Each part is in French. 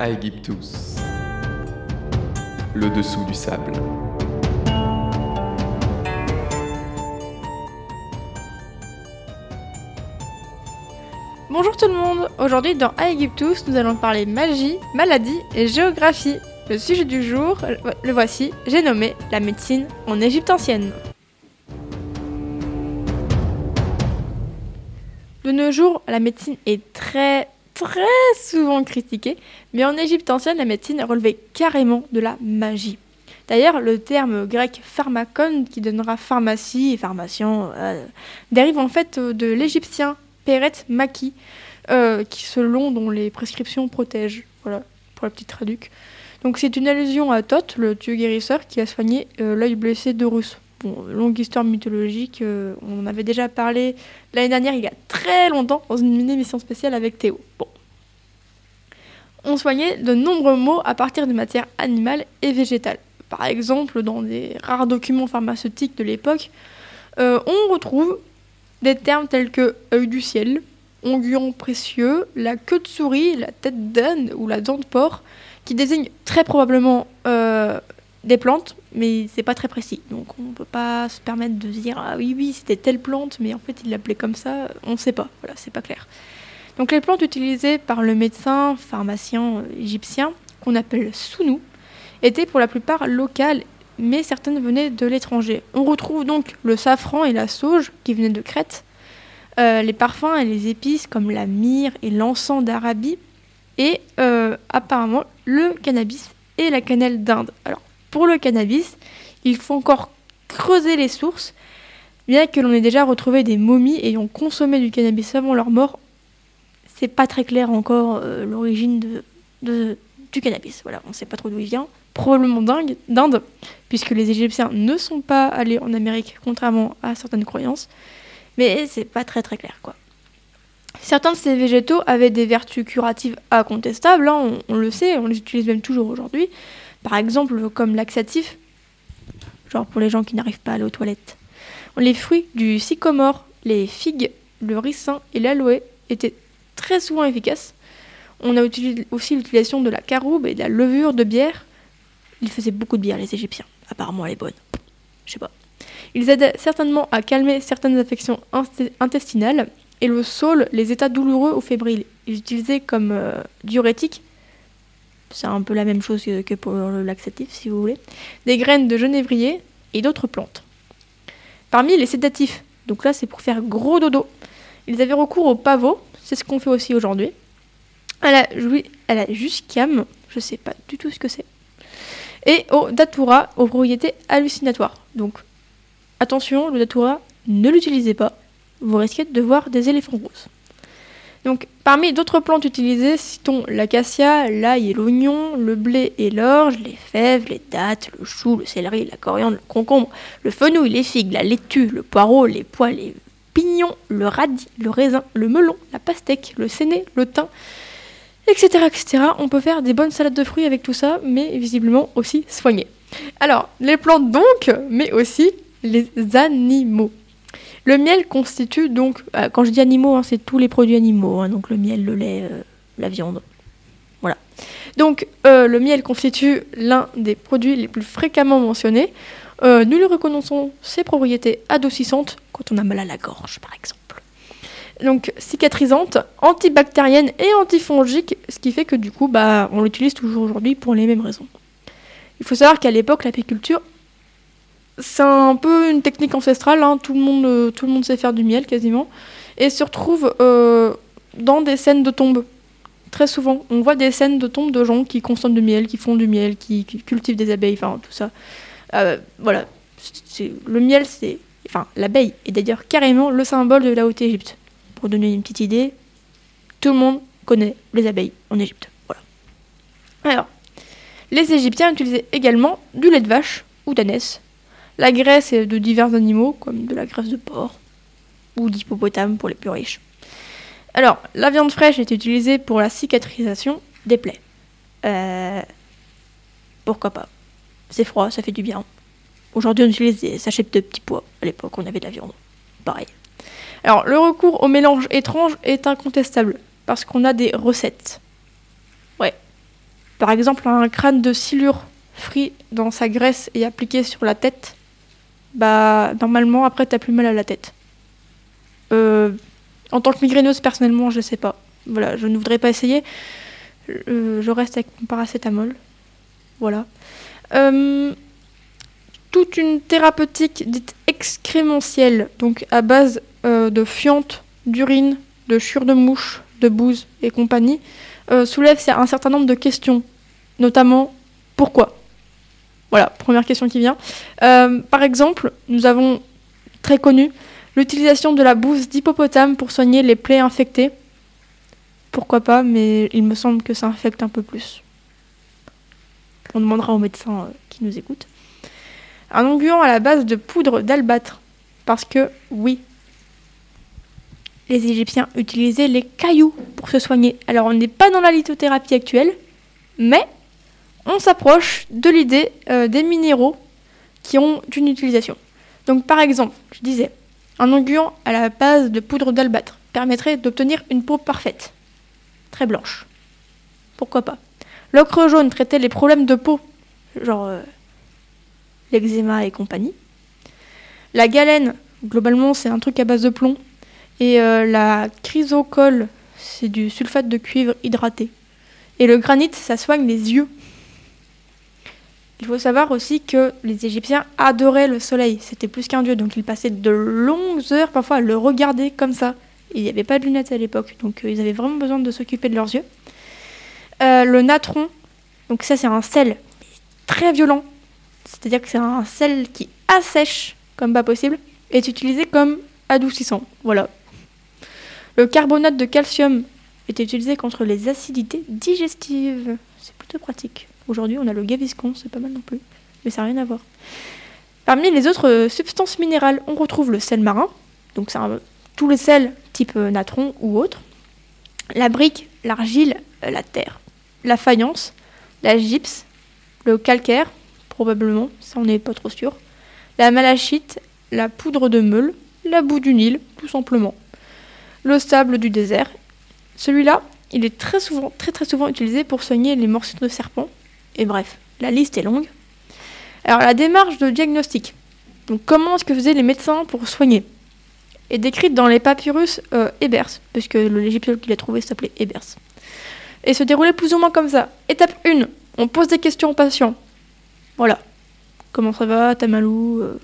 Aegyptus. Le dessous du sable. Bonjour tout le monde, aujourd'hui dans Aegyptus nous allons parler magie, maladie et géographie. Le sujet du jour, le voici, j'ai nommé la médecine en Égypte ancienne. De nos jours, la médecine est très très souvent critiquée, mais en Égypte ancienne, la médecine relevait carrément de la magie. D'ailleurs, le terme grec pharmacon, qui donnera pharmacie et pharmacien, euh, dérive en fait de l'égyptien Peret Maki, euh, qui selon dont les prescriptions protègent. Voilà, pour la petite traduc. Donc c'est une allusion à Thoth, le dieu guérisseur, qui a soigné euh, l'œil blessé d'Horus. Bon, longue histoire mythologique, euh, on en avait déjà parlé l'année dernière, il y a très longtemps, dans une émission spéciale avec Théo. Bon. On soignait de nombreux maux à partir de matières animales et végétales. Par exemple, dans des rares documents pharmaceutiques de l'époque, on retrouve des termes tels que œil du ciel, onguent précieux, la queue de souris, la tête d'âne ou la dent de porc, qui désignent très probablement euh, des plantes, mais c'est pas très précis. Donc on peut pas se permettre de dire ah oui oui c'était telle plante, mais en fait il l'appelait comme ça, on ne sait pas. Voilà, c'est pas clair. Donc les plantes utilisées par le médecin pharmacien égyptien, qu'on appelle sounou, étaient pour la plupart locales mais certaines venaient de l'étranger. On retrouve donc le safran et la sauge qui venaient de Crète, euh, les parfums et les épices comme la myrrhe et l'encens d'Arabie, et euh, apparemment le cannabis et la cannelle d'Inde. Alors pour le cannabis, il faut encore creuser les sources, bien que l'on ait déjà retrouvé des momies ayant consommé du cannabis avant leur mort. C'est pas très clair encore euh, l'origine du cannabis. Voilà, on ne sait pas trop d'où il vient probablement d'Inde, puisque les Égyptiens ne sont pas allés en Amérique, contrairement à certaines croyances. Mais c'est pas très très clair, quoi. Certains de ces végétaux avaient des vertus curatives incontestables, hein, on, le sait, on les utilise même toujours aujourd'hui. Par exemple, comme laxatif, genre pour les gens qui n'arrivent pas à aller aux toilettes. Les fruits du sycomore, les figues, le ricin et l'aloe étaient très souvent efficaces. On a aussi l'utilisation de la caroube et de la levure de bière ils faisaient beaucoup de bière, les Égyptiens. Apparemment, elle est bonne. Je sais pas. Ils aidaient certainement à calmer certaines affections intestinales et le saule les états douloureux ou fébriles. Ils utilisaient comme euh, diurétique, c'est un peu la même chose que pour le laxatif si vous voulez, des graines de genévrier et d'autres plantes. Parmi les sédatifs, donc là c'est pour faire gros dodo, ils avaient recours au pavot, c'est ce qu'on fait aussi aujourd'hui, à la, à la jusquiam, je sais pas du tout ce que c'est, et au datura, aux propriétés hallucinatoires. Donc attention, le datura, ne l'utilisez pas, vous risquez de voir des éléphants roses. Donc, parmi d'autres plantes utilisées, citons l'acacia, l'ail et l'oignon, le blé et l'orge, les fèves, les dattes, le chou, le céleri, la coriandre, le concombre, le fenouil, les figues, la laitue, le poireau, les pois, les pignons, le radis, le raisin, le melon, la pastèque, le séné, le thym, etc., etc. On peut faire des bonnes salades de fruits avec tout ça, mais visiblement aussi soigner. Alors, les plantes donc, mais aussi les animaux. Le miel constitue donc, euh, quand je dis animaux, hein, c'est tous les produits animaux, hein, donc le miel, le lait, euh, la viande. Voilà. Donc, euh, le miel constitue l'un des produits les plus fréquemment mentionnés. nous lui reconnaissons ses propriétés adoucissantes quand on a mal à la gorge, par exemple donc cicatrisante, antibactérienne et antifongique, ce qui fait que du coup, bah, on l'utilise toujours aujourd'hui pour les mêmes raisons. Il faut savoir qu'à l'époque, l'apiculture, c'est un peu une technique ancestrale, hein. tout, le monde, euh, tout le monde sait faire du miel quasiment, et se retrouve euh, dans des scènes de tombes. Très souvent, on voit des scènes de tombes de gens qui consomment du miel, qui font du miel, qui, cultivent des abeilles, enfin tout ça. Euh, voilà, le miel, c'est, enfin l'abeille est d'ailleurs carrément le symbole de la haute Égypte. Pour donner une petite idée, tout le monde connaît les abeilles en Égypte. Voilà. Alors, les Égyptiens utilisaient également du lait de vache ou d'ânesse, la graisse de divers animaux, comme de la graisse de porc ou d'hippopotame pour les plus riches. Alors, la viande fraîche est utilisée pour la cicatrisation des plaies. Euh, pourquoi pas? C'est froid, ça fait du bien. Aujourd'hui, on utilise des sachets de petits pois. À l'époque, on avait de la viande. Pareil. Alors, le recours au mélange étrange est incontestable, parce qu'on a des recettes. Ouais. Par exemple, un crâne de silure frit dans sa graisse et appliqué sur la tête, bah normalement après t'as plus mal à la tête. Euh, en tant que migraineuse, personnellement, je sais pas. Voilà, je ne voudrais pas essayer. Euh, je reste avec mon paracétamol. Voilà. Euh, toute une thérapeutique dite excrémentielle, donc à base de fientes, d'urine, de chure de mouche, de bouse et compagnie, soulève un certain nombre de questions, notamment pourquoi? Voilà, première question qui vient. Euh, par exemple, nous avons très connu l'utilisation de la bouse d'hippopotame pour soigner les plaies infectées. Pourquoi pas, mais il me semble que ça infecte un peu plus. On demandera aux médecins euh, qui nous écoutent. Un onguent à la base de poudre d'albâtre. Parce que, oui, les Égyptiens utilisaient les cailloux pour se soigner. Alors on n'est pas dans la lithothérapie actuelle, mais on s'approche de l'idée euh, des minéraux qui ont une utilisation. Donc par exemple, je disais, un onguent à la base de poudre d'albâtre permettrait d'obtenir une peau parfaite, très blanche. Pourquoi pas? L'ocre jaune traitait les problèmes de peau, genre euh, l'eczéma et compagnie. La galène, globalement, c'est un truc à base de plomb. Et euh, la chrysocole, c'est du sulfate de cuivre hydraté. Et le granit, ça soigne les yeux. Il faut savoir aussi que les Égyptiens adoraient le soleil. C'était plus qu'un dieu, donc ils passaient de longues heures parfois à le regarder comme ça. Il n'y avait pas de lunettes à l'époque, donc euh, ils avaient vraiment besoin de s'occuper de leurs yeux. Euh, le natron, donc ça c'est un sel très violent, c'est-à-dire que c'est un sel qui assèche comme pas possible, est utilisé comme adoucissant. Voilà. Le carbonate de calcium est utilisé contre les acidités digestives. C'est plutôt pratique. Aujourd'hui, on a le gaviscon, c'est pas mal non plus, mais ça n'a rien à voir. Parmi les autres euh, substances minérales, on retrouve le sel marin, donc tous les sels type euh, natron ou autre, la brique, l'argile, euh, la terre, la faïence, la gypse, le calcaire, probablement, ça on n'est pas trop sûr, la malachite, la poudre de meule, la boue du Nil, tout simplement, le sable du désert. Celui-là, il est très souvent, très très souvent utilisé pour soigner les morsures de serpents. Et bref, la liste est longue. Alors la démarche de diagnostic. Donc comment est-ce que faisaient les médecins pour soigner? Est décrite dans les papyrus euh, puisque l'égyptiologue qui l'a trouvé s'appelait Ebers. Et se déroulait plus ou moins comme ça. Étape 1, on pose des questions aux patients. Voilà. Comment ça va T'as mal Euh,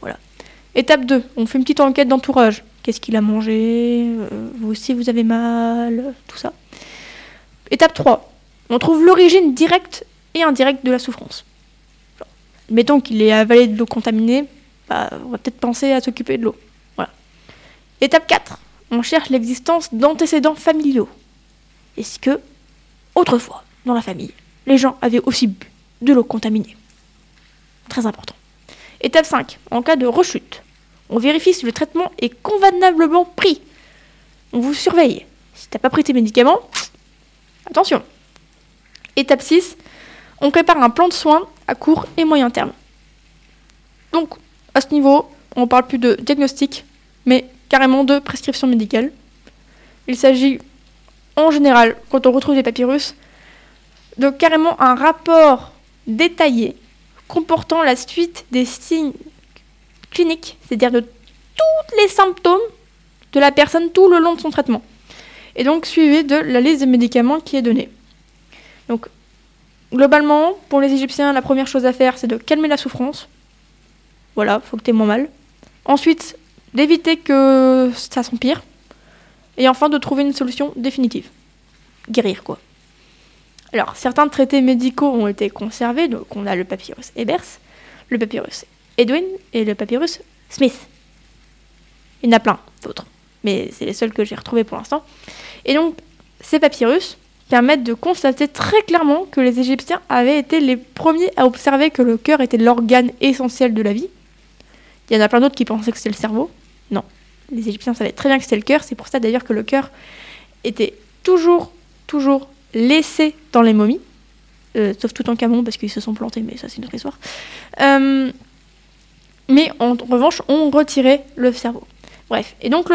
Voilà. Étape 2, on fait une petite enquête d'entourage. Qu'est-ce qu'il a mangé Euh, Vous aussi, vous avez mal Tout ça. Étape 3, on trouve l'origine directe et indirecte de la souffrance. Mettons qu'il ait avalé de l'eau contaminée, bah, on va peut-être penser à s'occuper de l'eau. Voilà. Étape 4, on cherche l'existence d'antécédents familiaux. Est-ce que, autrefois, dans la famille, les gens avaient aussi bu de l'eau contaminée? Très important. Étape 5, en cas de rechute, on vérifie si le traitement est convenablement pris. On vous surveille. Si t'as pas pris tes médicaments, attention. Étape 6, on prépare un plan de soins à court et moyen terme. Donc, à ce niveau, on parle plus de diagnostic, mais carrément de prescription médicale. Il s'agit, en général, quand on retrouve des papyrus, de carrément un rapport détaillé comportant la suite des signes cliniques, c'est-à-dire de tous les symptômes de la personne tout le long de son traitement. Et donc suivi de la liste des médicaments qui est donnée. Donc, globalement, pour les Égyptiens, la première chose à faire, c'est de calmer la souffrance. Voilà, faut que tu moins mal. Ensuite, d'éviter que ça s'empire. Et enfin, de trouver une solution définitive. Guérir, quoi. Alors, certains traités médicaux ont été conservés, donc on a le papyrus Ebers, le papyrus Edwin et le papyrus Smith. Il y en a plein d'autres, mais c'est les seuls que j'ai retrouvés pour l'instant. Et donc, ces papyrus permettent de constater très clairement que les Égyptiens avaient été les premiers à observer que le cœur était l'organe essentiel de la vie. Il y en a plein d'autres qui pensaient que c'était le cerveau. Non, les Égyptiens savaient très bien que c'était le cœur. C'est pour ça d'ailleurs que le cœur était toujours, toujours laissé dans les momies. Euh, sauf tout en camon parce qu'ils se sont plantés, mais ça c'est une autre histoire. Euh, mais en revanche, on retirait le cerveau. Bref, et donc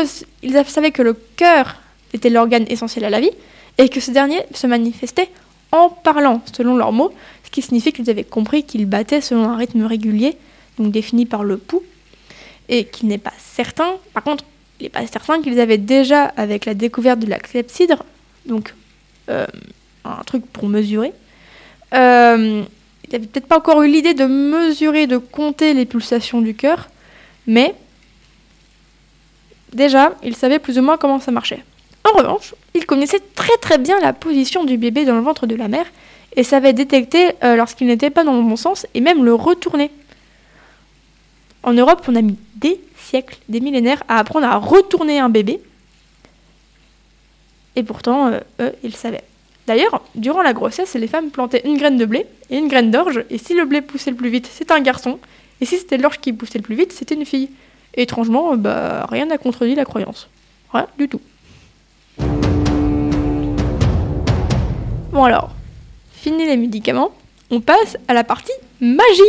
ils savaient que le cœur était l'organe essentiel à la vie et que ce dernier se manifestait en parlant, selon leurs mots, ce qui signifie qu'ils avaient compris qu'ils battaient selon un rythme régulier, donc défini par le pouls, et qu'il n'est pas certain, par contre, il n'est pas certain qu'ils avaient déjà, avec la découverte de la clepsydre, donc euh, un truc pour mesurer, euh, ils n'avaient peut-être pas encore eu l'idée de mesurer, de compter les pulsations du cœur, mais déjà, ils savaient plus ou moins comment ça marchait. En revanche, ils connaissaient très très bien la position du bébé dans le ventre de la mère et savaient détecter euh, lorsqu'il n'était pas dans le bon sens et même le retourner. En Europe, on a mis des siècles, des millénaires à apprendre à retourner un bébé. Et pourtant, euh, eux, ils savaient. D'ailleurs, durant la grossesse, les femmes plantaient une graine de blé et une graine d'orge, et si le blé poussait le plus vite, c'était un garçon, et si c'était l'orge qui poussait le plus vite, c'était une fille. Et étrangement, bah, rien n'a contredit la croyance. Rien du tout. Bon alors, fini les médicaments, on passe à la partie magie.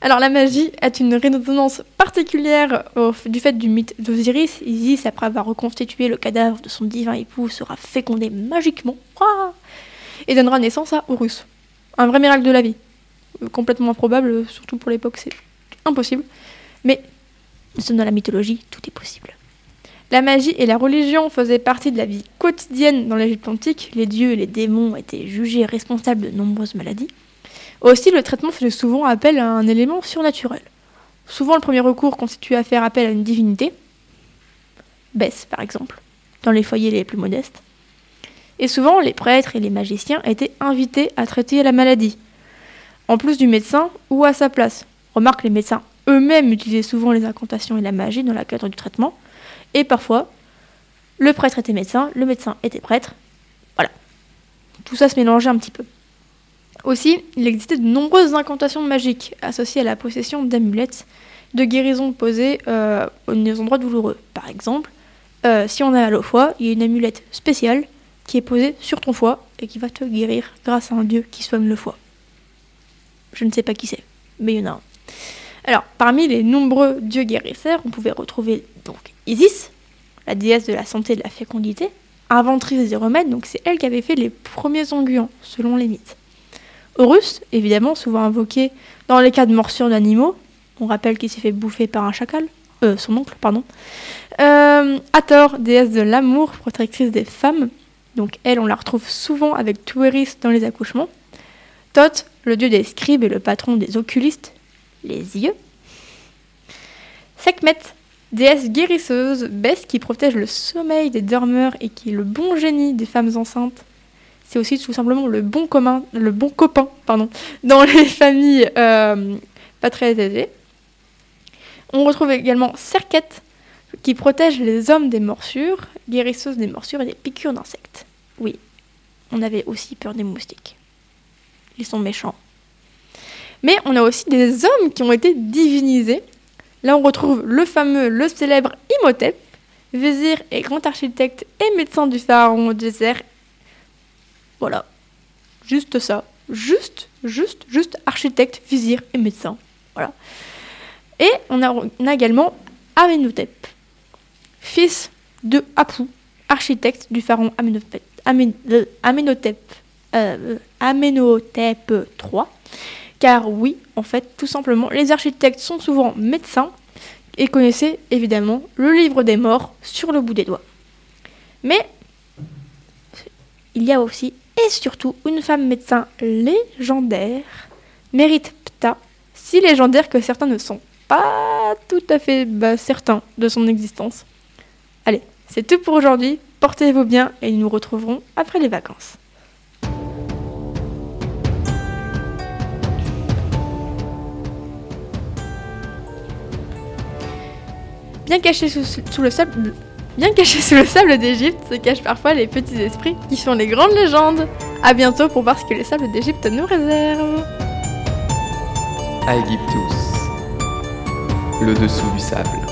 Alors la magie est une résonance particulière du fait du mythe d'Osiris. Isis, après avoir reconstitué le cadavre de son divin époux, sera fécondé magiquement et donnera naissance à Horus. Un vrai miracle de la vie. Complètement improbable, surtout pour l'époque, c'est impossible. Mais nous dans la mythologie, tout est possible. La magie et la religion faisaient partie de la vie quotidienne dans l'Égypte antique. Les dieux et les démons étaient jugés responsables de nombreuses maladies. Aussi, le traitement faisait souvent appel à un élément surnaturel. Souvent, le premier recours constituait à faire appel à une divinité, Bess par exemple, dans les foyers les plus modestes. Et souvent, les prêtres et les magiciens étaient invités à traiter la maladie, en plus du médecin ou à sa place. Remarque, les médecins eux-mêmes utilisaient souvent les incantations et la magie dans le cadre du traitement, et parfois, le prêtre était médecin, le médecin était prêtre. Voilà. Tout ça se mélangeait un petit peu. Aussi, il existait de nombreuses incantations magiques associées à la possession d'amulettes de guérison posées euh, aux endroits douloureux. Par exemple, euh, si on a mal au foie, il y a une amulette spéciale qui est posée sur ton foie et qui va te guérir grâce à un dieu qui soigne le foie. Je ne sais pas qui c'est, mais il y en a un. Alors, parmi les nombreux dieux guérisseurs, on pouvait retrouver donc Isis, la déesse de la santé et de la fécondité, inventrice des remèdes, donc c'est elle qui avait fait les premiers onguents, selon les mythes. Horus, évidemment, souvent invoqué dans les cas de morsures d'animaux. On rappelle qu'il s'est fait bouffer par un chacal. Euh, son oncle, pardon. Euh, Hathor, déesse de l'amour, protectrice des femmes. Donc elle, on la retrouve souvent avec Tueris dans les accouchements. Thoth, le dieu des scribes et le patron des oculistes, les yeux. Sekhmet, déesse guérisseuse, Bess qui protège le sommeil des dormeurs et qui est le bon génie des femmes enceintes c'est aussi tout simplement le bon, copain pardon, dans les familles euh, pas très aisées. On retrouve également Serquette, qui protège les hommes des morsures, guérisseuse des morsures et des piqûres d'insectes. Oui, on avait aussi peur des moustiques. Ils sont méchants. Mais on a aussi des hommes qui ont été divinisés. Là, on retrouve le fameux, le célèbre Imhotep, vizir et grand architecte et médecin du pharaon au désert voilà. Juste ça. Juste, juste, juste architecte, vizir et médecin. Voilà. Et on a, également Amenhotep, fils de Apu, architecte du pharaon Amenhotep, Amenhotep, euh, Amenhotep III. Car oui, en fait, tout simplement, les architectes sont souvent médecins et connaissaient évidemment le livre des morts sur le bout des doigts. Mais il y a aussi et surtout une femme médecin légendaire, mérite Pta, si légendaire que certains ne sont pas tout à fait bah, certains de son existence. Allez, c'est tout pour aujourd'hui, portez-vous bien et nous nous retrouverons après les vacances. Bien caché sous le sable, Bien cachés sous le sable d'Égypte se cachent parfois les petits esprits qui sont les grandes légendes. A bientôt pour voir ce que les sables d'Égypte nous réservent. Aegyptus, le dessous du sable.